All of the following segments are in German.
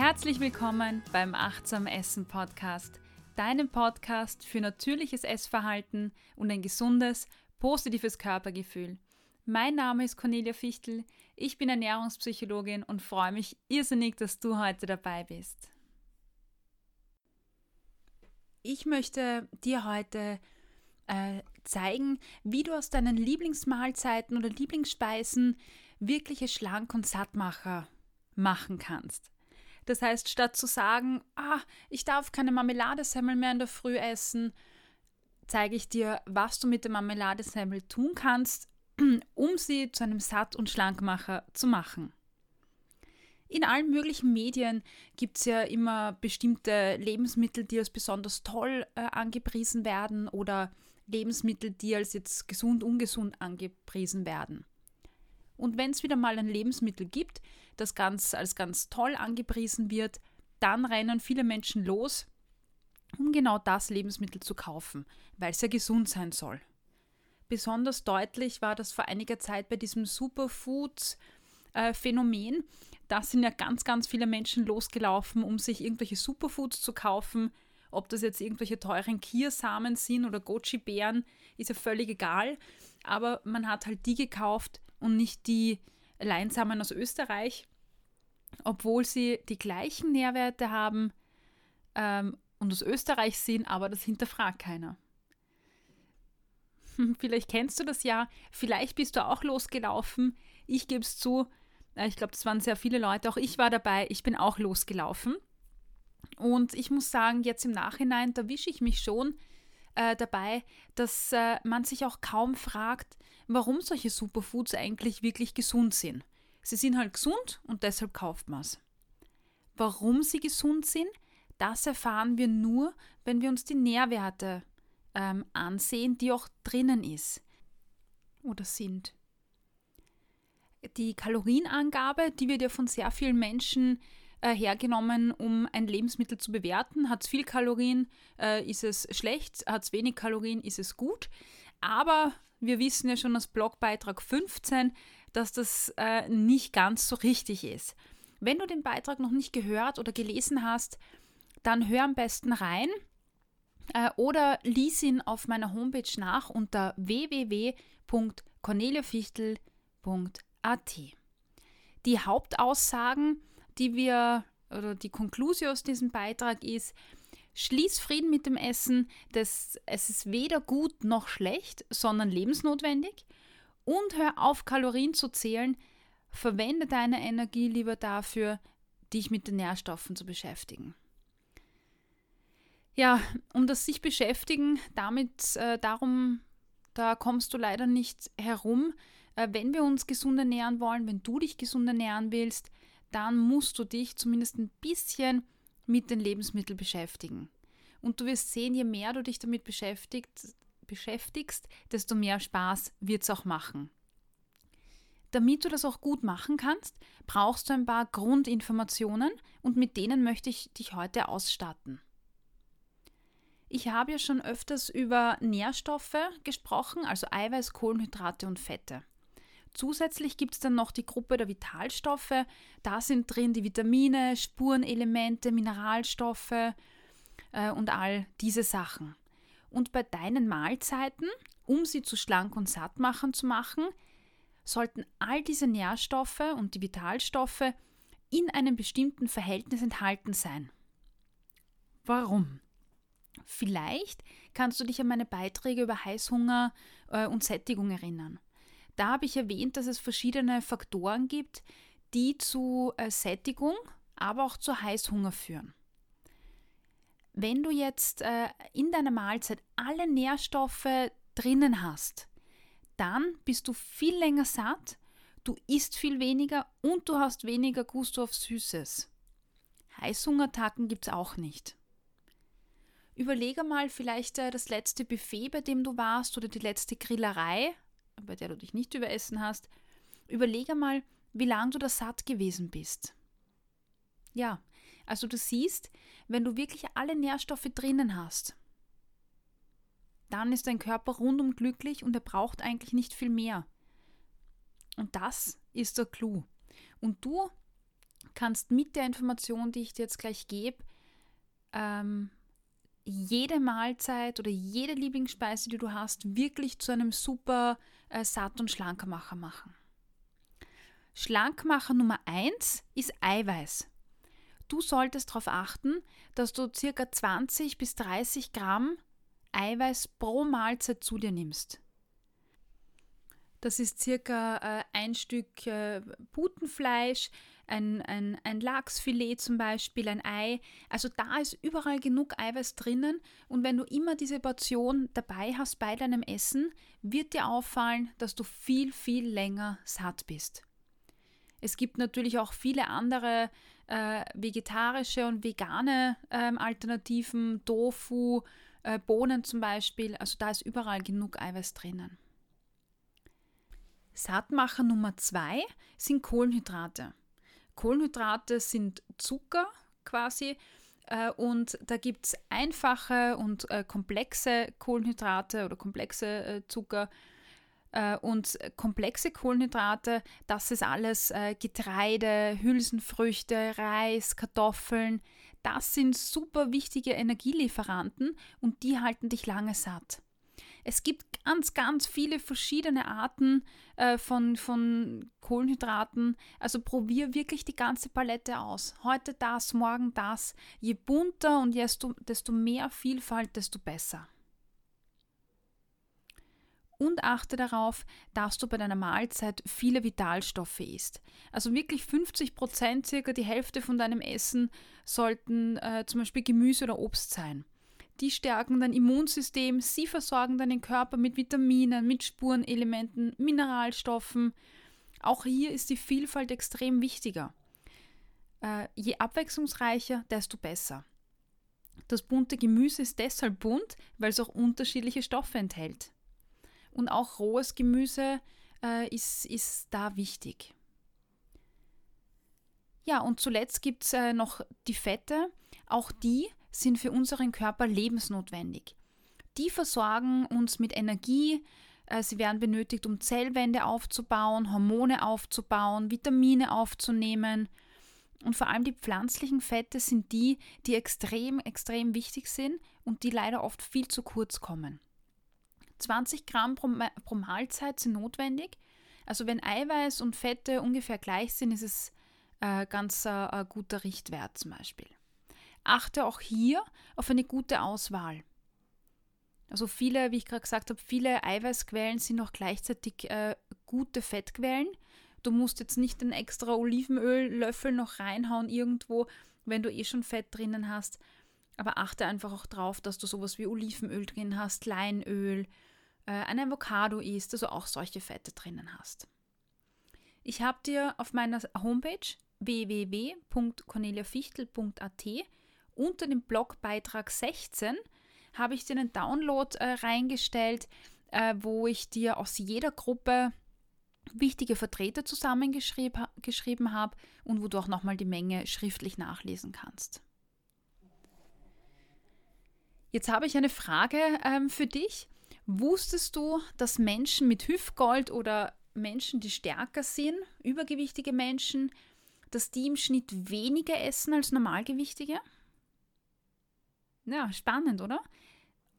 Herzlich willkommen beim Achtsam Essen Podcast, deinem Podcast für natürliches Essverhalten und ein gesundes, positives Körpergefühl. Mein Name ist Cornelia Fichtel, ich bin Ernährungspsychologin und freue mich irrsinnig, dass du heute dabei bist. Ich möchte dir heute äh, zeigen, wie du aus deinen Lieblingsmahlzeiten oder Lieblingsspeisen wirkliche Schlank- und Sattmacher machen kannst. Das heißt, statt zu sagen, ah, ich darf keine Marmeladesemmel mehr in der Früh essen, zeige ich dir, was du mit der Marmeladesemmel tun kannst, um sie zu einem Satt- und Schlankmacher zu machen. In allen möglichen Medien gibt es ja immer bestimmte Lebensmittel, die als besonders toll äh, angepriesen werden oder Lebensmittel, die als jetzt gesund, ungesund angepriesen werden. Und wenn es wieder mal ein Lebensmittel gibt, das ganz, als ganz toll angepriesen wird, dann rennen viele Menschen los, um genau das Lebensmittel zu kaufen, weil es ja gesund sein soll. Besonders deutlich war das vor einiger Zeit bei diesem Superfood-Phänomen. Äh, da sind ja ganz, ganz viele Menschen losgelaufen, um sich irgendwelche Superfoods zu kaufen. Ob das jetzt irgendwelche teuren Kiersamen sind oder Goji-Beeren, ist ja völlig egal. Aber man hat halt die gekauft und nicht die Leinsamen aus Österreich, obwohl sie die gleichen Nährwerte haben ähm, und aus Österreich sind, aber das hinterfragt keiner. Vielleicht kennst du das ja, vielleicht bist du auch losgelaufen. Ich gebe es zu, äh, ich glaube, das waren sehr viele Leute, auch ich war dabei, ich bin auch losgelaufen. Und ich muss sagen, jetzt im Nachhinein, da wische ich mich schon äh, dabei, dass äh, man sich auch kaum fragt, warum solche Superfoods eigentlich wirklich gesund sind. Sie sind halt gesund und deshalb kauft man es. Warum sie gesund sind, das erfahren wir nur, wenn wir uns die Nährwerte ähm, ansehen, die auch drinnen ist oder sind. Die Kalorienangabe, die wird ja von sehr vielen Menschen äh, hergenommen, um ein Lebensmittel zu bewerten. Hat es viel Kalorien, äh, ist es schlecht, hat es wenig Kalorien, ist es gut. Aber wir wissen ja schon aus Blogbeitrag 15, dass das äh, nicht ganz so richtig ist. Wenn du den Beitrag noch nicht gehört oder gelesen hast, dann hör am besten rein äh, oder lies ihn auf meiner Homepage nach unter www.corneliafichtel.at. Die Hauptaussagen, die wir oder die Konklusion aus diesem Beitrag ist, Schließ Frieden mit dem Essen, das, es ist weder gut noch schlecht, sondern lebensnotwendig. Und hör auf, Kalorien zu zählen. Verwende deine Energie lieber dafür, dich mit den Nährstoffen zu beschäftigen. Ja, um das sich beschäftigen, damit äh, darum, da kommst du leider nicht herum. Äh, wenn wir uns gesund ernähren wollen, wenn du dich gesund ernähren willst, dann musst du dich zumindest ein bisschen mit den Lebensmitteln beschäftigen. Und du wirst sehen, je mehr du dich damit beschäftigst, beschäftigst desto mehr Spaß wird es auch machen. Damit du das auch gut machen kannst, brauchst du ein paar Grundinformationen und mit denen möchte ich dich heute ausstatten. Ich habe ja schon öfters über Nährstoffe gesprochen, also Eiweiß, Kohlenhydrate und Fette. Zusätzlich gibt es dann noch die Gruppe der Vitalstoffe. Da sind drin die Vitamine, Spurenelemente, Mineralstoffe äh, und all diese Sachen. Und bei deinen Mahlzeiten, um sie zu schlank und satt machen zu machen, sollten all diese Nährstoffe und die Vitalstoffe in einem bestimmten Verhältnis enthalten sein. Warum? Vielleicht kannst du dich an meine Beiträge über Heißhunger äh, und Sättigung erinnern. Da habe ich erwähnt, dass es verschiedene Faktoren gibt, die zu äh, Sättigung, aber auch zu Heißhunger führen. Wenn du jetzt äh, in deiner Mahlzeit alle Nährstoffe drinnen hast, dann bist du viel länger satt, du isst viel weniger und du hast weniger Gusto auf Süßes. Heißhungerattacken gibt es auch nicht. Überlege mal vielleicht äh, das letzte Buffet, bei dem du warst oder die letzte Grillerei, bei der du dich nicht überessen hast, überlege mal, wie lange du da satt gewesen bist. Ja, also du siehst, wenn du wirklich alle Nährstoffe drinnen hast, dann ist dein Körper rundum glücklich und er braucht eigentlich nicht viel mehr. Und das ist der Clou. Und du kannst mit der Information, die ich dir jetzt gleich gebe, ähm, jede Mahlzeit oder jede Lieblingsspeise, die du hast, wirklich zu einem super äh, Satt- und Schlankermacher machen. Schlankmacher Nummer 1 ist Eiweiß. Du solltest darauf achten, dass du ca. 20 bis 30 Gramm Eiweiß pro Mahlzeit zu dir nimmst. Das ist circa äh, ein Stück äh, Putenfleisch, ein, ein, ein Lachsfilet zum Beispiel, ein Ei. Also da ist überall genug Eiweiß drinnen und wenn du immer diese Portion dabei hast bei deinem Essen, wird dir auffallen, dass du viel, viel länger satt bist. Es gibt natürlich auch viele andere äh, vegetarische und vegane ähm, Alternativen, Tofu, äh, Bohnen zum Beispiel. Also da ist überall genug Eiweiß drinnen. Sattmacher Nummer zwei sind Kohlenhydrate. Kohlenhydrate sind Zucker quasi äh, und da gibt es einfache und äh, komplexe Kohlenhydrate oder komplexe äh, Zucker. Und komplexe Kohlenhydrate, das ist alles Getreide, Hülsenfrüchte, Reis, Kartoffeln. Das sind super wichtige Energielieferanten und die halten dich lange satt. Es gibt ganz, ganz viele verschiedene Arten äh, von, von Kohlenhydraten. Also probier wirklich die ganze Palette aus. Heute das, morgen das. Je bunter und desto, desto mehr Vielfalt, desto besser. Und achte darauf, dass du bei deiner Mahlzeit viele Vitalstoffe isst. Also wirklich 50 Prozent, circa die Hälfte von deinem Essen, sollten äh, zum Beispiel Gemüse oder Obst sein. Die stärken dein Immunsystem, sie versorgen deinen Körper mit Vitaminen, mit Spurenelementen, Mineralstoffen. Auch hier ist die Vielfalt extrem wichtiger. Äh, je abwechslungsreicher, desto besser. Das bunte Gemüse ist deshalb bunt, weil es auch unterschiedliche Stoffe enthält. Und auch rohes Gemüse äh, ist, ist da wichtig. Ja, und zuletzt gibt es äh, noch die Fette. Auch die sind für unseren Körper lebensnotwendig. Die versorgen uns mit Energie, äh, sie werden benötigt, um Zellwände aufzubauen, Hormone aufzubauen, Vitamine aufzunehmen. Und vor allem die pflanzlichen Fette sind die, die extrem, extrem wichtig sind und die leider oft viel zu kurz kommen. 20 Gramm pro, pro Mahlzeit sind notwendig. Also wenn Eiweiß und Fette ungefähr gleich sind, ist es äh, ganz äh, guter Richtwert zum Beispiel. Achte auch hier auf eine gute Auswahl. Also viele, wie ich gerade gesagt habe, viele Eiweißquellen sind auch gleichzeitig äh, gute Fettquellen. Du musst jetzt nicht ein extra Olivenöllöffel noch reinhauen irgendwo, wenn du eh schon Fett drinnen hast. Aber achte einfach auch drauf, dass du sowas wie Olivenöl drin hast, Leinöl, äh, ein Avocado isst, also auch solche Fette drinnen hast. Ich habe dir auf meiner Homepage www.corneliafichtel.at unter dem Blogbeitrag 16 habe ich dir einen Download äh, reingestellt, äh, wo ich dir aus jeder Gruppe wichtige Vertreter zusammengeschrieben habe und wo du auch nochmal die Menge schriftlich nachlesen kannst. Jetzt habe ich eine Frage ähm, für dich. Wusstest du, dass Menschen mit Hüftgold oder Menschen, die stärker sind, übergewichtige Menschen, dass die im Schnitt weniger essen als Normalgewichtige? Ja, spannend, oder?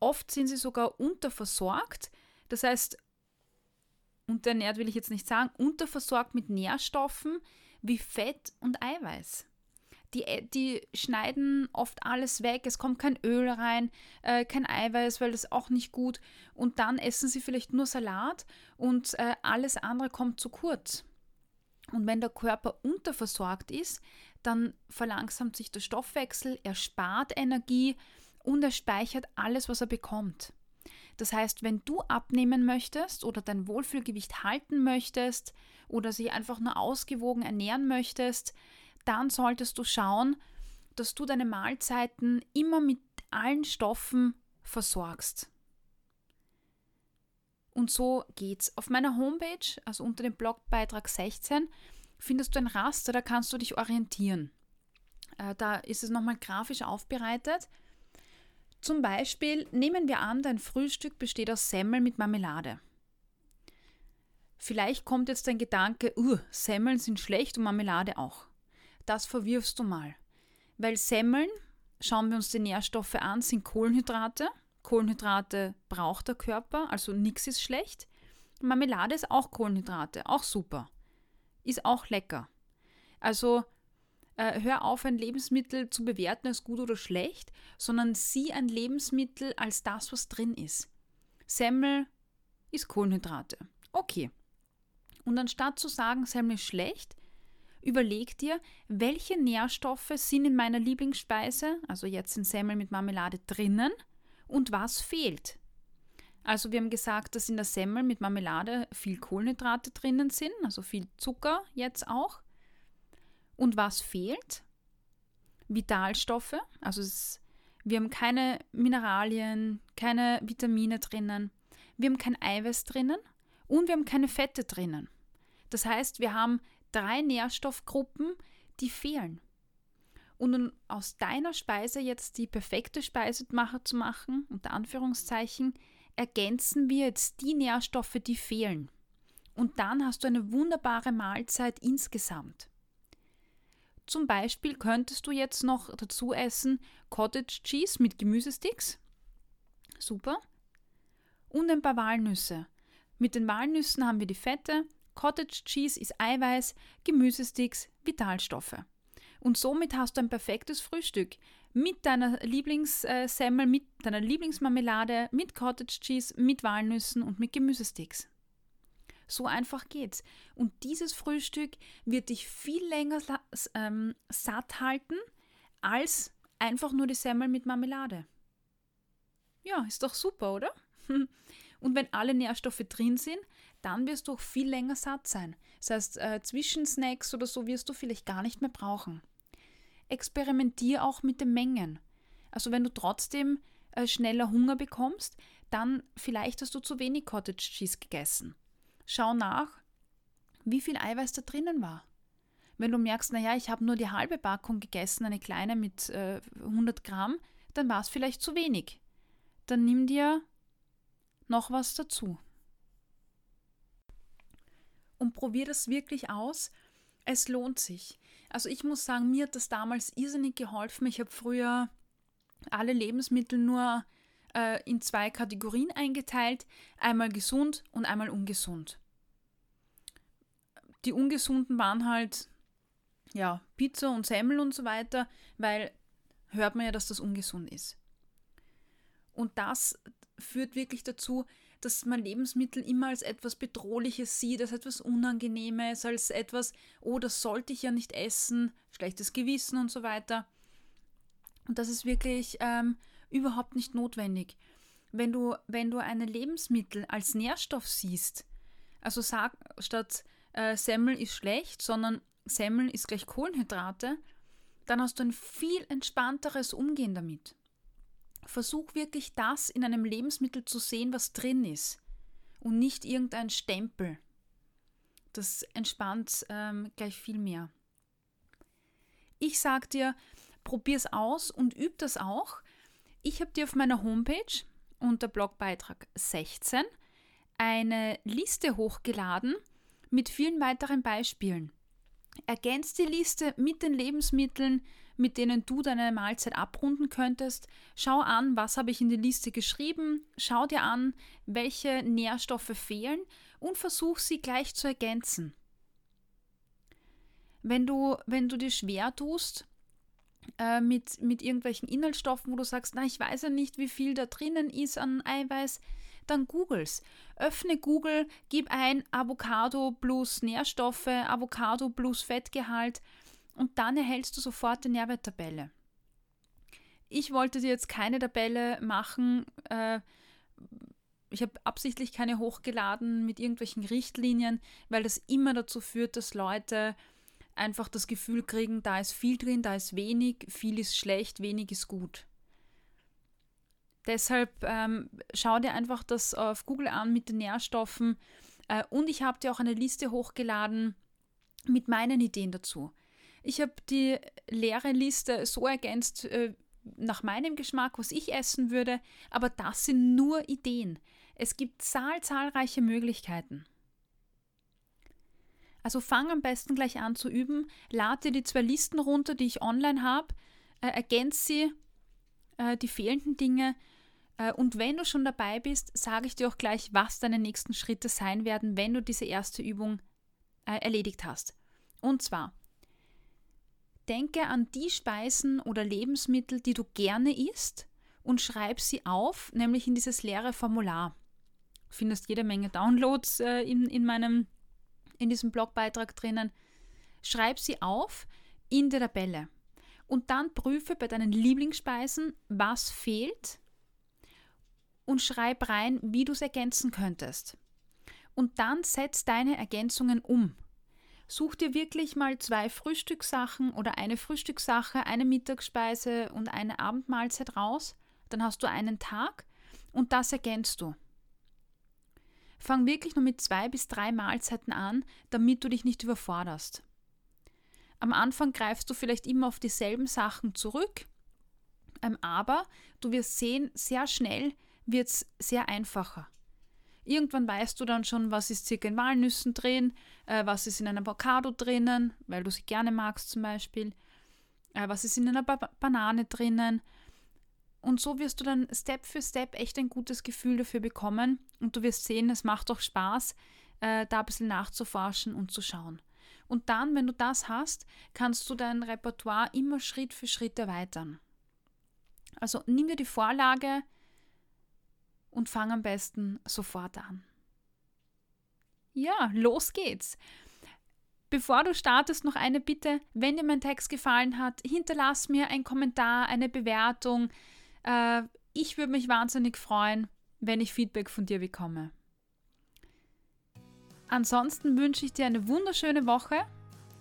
Oft sind sie sogar unterversorgt. Das heißt, unterernährt will ich jetzt nicht sagen, unterversorgt mit Nährstoffen wie Fett und Eiweiß. Die, äh, die schneiden oft alles weg, es kommt kein Öl rein, äh, kein Eiweiß, weil das auch nicht gut. Und dann essen sie vielleicht nur Salat und äh, alles andere kommt zu kurz. Und wenn der Körper unterversorgt ist, dann verlangsamt sich der Stoffwechsel, er spart Energie und er speichert alles, was er bekommt. Das heißt, wenn du abnehmen möchtest oder dein Wohlfühlgewicht halten möchtest oder sich einfach nur ausgewogen ernähren möchtest, dann solltest du schauen, dass du deine Mahlzeiten immer mit allen Stoffen versorgst. Und so geht's. Auf meiner Homepage, also unter dem Blogbeitrag 16, findest du ein Raster, da kannst du dich orientieren. Äh, da ist es nochmal grafisch aufbereitet. Zum Beispiel nehmen wir an, dein Frühstück besteht aus Semmel mit Marmelade. Vielleicht kommt jetzt dein Gedanke, uh, Semmeln sind schlecht und Marmelade auch. das verwirfst du mal. Weil Semmeln, schauen wir uns die Nährstoffe an, sind Kohlenhydrate. Kohlenhydrate braucht der Körper, also nichts ist schlecht. Marmelade ist auch Kohlenhydrate, auch super. Ist auch lecker. Also äh, hör auf, ein Lebensmittel zu bewerten als gut oder schlecht, sondern sieh ein Lebensmittel als das, was drin ist. Semmel ist Kohlenhydrate. Okay. Und anstatt zu sagen, Semmel ist schlecht, überleg dir, welche Nährstoffe sind in meiner Lieblingsspeise, also jetzt in Semmel mit Marmelade drinnen, und was fehlt. Also wir haben gesagt, dass in der Semmel mit Marmelade viel Kohlenhydrate drinnen sind, also viel Zucker jetzt auch. Und was fehlt? Vitalstoffe, also es, wir haben keine Mineralien, keine Vitamine drinnen, wir haben kein Eiweiß drinnen und wir haben keine Fette drinnen. Das heißt, wir haben drei Nährstoffgruppen, die fehlen. Und um aus deiner Speise jetzt die perfekte Speise zu machen, unter Anführungszeichen, ergänzen wir jetzt die Nährstoffe, die fehlen. Und dann hast du eine wunderbare Mahlzeit insgesamt. Zum Beispiel könntest du jetzt noch dazu essen Cottage Cheese mit Gemüsesticks. Super. Und ein paar Walnüsse. Mit den Walnüssen haben wir die Fette, Cottage Cheese ist Eiweiß, Gemüsesticks, Vitalstoffe. Und somit hast du ein perfektes Frühstück mit deiner Lieblingssemmel, mit deiner Lieblingsmarmelade, mit Cottage Cheese, mit Walnüssen und mit Gemüsesticks. So einfach geht's. Und dieses Frühstück wird dich viel länger ähm, satt halten als einfach nur die Semmel mit Marmelade. Ja, ist doch super, oder? Und wenn alle Nährstoffe drin sind, dann wirst du auch viel länger satt sein. Das heißt, äh, Zwischensnacks oder so wirst du vielleicht gar nicht mehr brauchen. Experimentier auch mit den Mengen. Also wenn du trotzdem äh, schneller Hunger bekommst, dann vielleicht hast du zu wenig Cottage Cheese gegessen. Schau nach, wie viel Eiweiß da drinnen war. Wenn du merkst, naja, ich habe nur die halbe Packung gegessen, eine kleine mit äh, 100 Gramm, dann war es vielleicht zu wenig. Dann nimm dir noch was dazu und probier das wirklich aus. Es lohnt sich. Also ich muss sagen, mir hat das damals irrsinnig geholfen. Ich habe früher alle Lebensmittel nur äh, in zwei Kategorien eingeteilt. Einmal gesund und einmal ungesund. Die ungesunden waren halt ja, Pizza und Semmel und so weiter, weil hört man ja, dass das ungesund ist. Und das führt wirklich dazu, dass man Lebensmittel immer als etwas Bedrohliches sieht, als etwas Unangenehmes, als etwas, oh, das sollte ich ja nicht essen, schlechtes Gewissen und so weiter. Und das ist wirklich ähm, überhaupt nicht notwendig. Wenn du, wenn du ein Lebensmittel als Nährstoff siehst, also sag statt äh, Semmel ist schlecht, sondern Semmel ist gleich Kohlenhydrate, dann hast du ein viel entspannteres Umgehen damit. Versuch wirklich das in einem Lebensmittel zu sehen, was drin ist und nicht irgendein Stempel. Das entspannt ähm, gleich viel mehr. Ich sag dir, probier's aus und üb das auch. Ich habe dir auf meiner Homepage unter Blogbeitrag 16 eine Liste hochgeladen mit vielen weiteren Beispielen. Ergänzt die Liste mit den Lebensmitteln, mit denen du deine Mahlzeit abrunden könntest. Schau an, was habe ich in die Liste geschrieben, schau dir an, welche Nährstoffe fehlen und versuch sie gleich zu ergänzen. Wenn du, wenn du dir schwer tust, äh, mit, mit irgendwelchen Inhaltsstoffen, wo du sagst, na, ich weiß ja nicht, wie viel da drinnen ist an Eiweiß, dann googles. Öffne Google, gib ein Avocado plus Nährstoffe, Avocado plus Fettgehalt und dann erhältst du sofort die Nährwerttabelle. Ich wollte dir jetzt keine Tabelle machen. Äh, ich habe absichtlich keine hochgeladen mit irgendwelchen Richtlinien, weil das immer dazu führt, dass Leute einfach das Gefühl kriegen, da ist viel drin, da ist wenig, viel ist schlecht, wenig ist gut. Deshalb ähm, schau dir einfach das auf Google an mit den Nährstoffen äh, und ich habe dir auch eine Liste hochgeladen mit meinen Ideen dazu. Ich habe die leere Liste so ergänzt äh, nach meinem Geschmack, was ich essen würde, aber das sind nur Ideen. Es gibt zahl zahlreiche Möglichkeiten. Also fang am besten gleich an zu üben, lade dir die zwei Listen runter, die ich online habe, äh, ergänze sie, äh, die fehlenden Dinge. Äh, und wenn du schon dabei bist, sage ich dir auch gleich, was deine nächsten Schritte sein werden, wenn du diese erste Übung äh, erledigt hast. Und zwar, denke an die Speisen oder Lebensmittel, die du gerne isst und schreib sie auf, nämlich in dieses leere Formular. Du findest jede Menge Downloads äh, in, in, meinem, in diesem Blogbeitrag drinnen. Schreib sie auf in der Tabelle. Und dann prüfe bei deinen Lieblingsspeisen, was fehlt und schreib rein, wie du es ergänzen könntest. Und dann setz deine Ergänzungen um. Such dir wirklich mal zwei Frühstückssachen oder eine Frühstückssache, eine Mittagsspeise und eine Abendmahlzeit raus. Dann hast du einen Tag und das ergänzt du. Fang wirklich nur mit zwei bis drei Mahlzeiten an, damit du dich nicht überforderst. Am Anfang greifst du vielleicht immer auf dieselben Sachen zurück, ähm, aber du wirst sehen, sehr schnell wird es sehr einfacher. Irgendwann weißt du dann schon, was ist circa in Walnüssen drin, äh, was ist in einer Avocado drinnen, weil du sie gerne magst zum Beispiel, äh, was ist in einer ba Banane drinnen. Und so wirst du dann Step für Step echt ein gutes Gefühl dafür bekommen und du wirst sehen, es macht auch Spaß, äh, da ein bisschen nachzuforschen und zu schauen. Und dann, wenn du das hast, kannst du dein Repertoire immer Schritt für Schritt erweitern. Also nimm dir die Vorlage, und fang am besten sofort an. Ja, los geht's. Bevor du startest, noch eine Bitte. Wenn dir mein Text gefallen hat, hinterlass mir einen Kommentar, eine Bewertung. Äh, ich würde mich wahnsinnig freuen, wenn ich Feedback von dir bekomme. Ansonsten wünsche ich dir eine wunderschöne Woche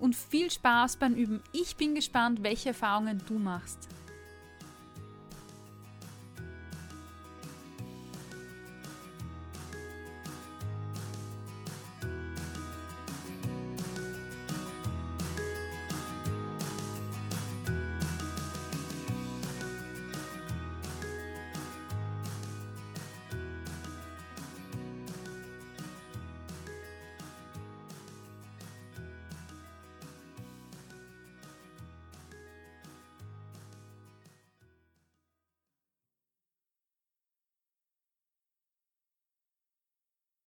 und viel Spaß beim Üben. Ich bin gespannt, welche Erfahrungen du machst.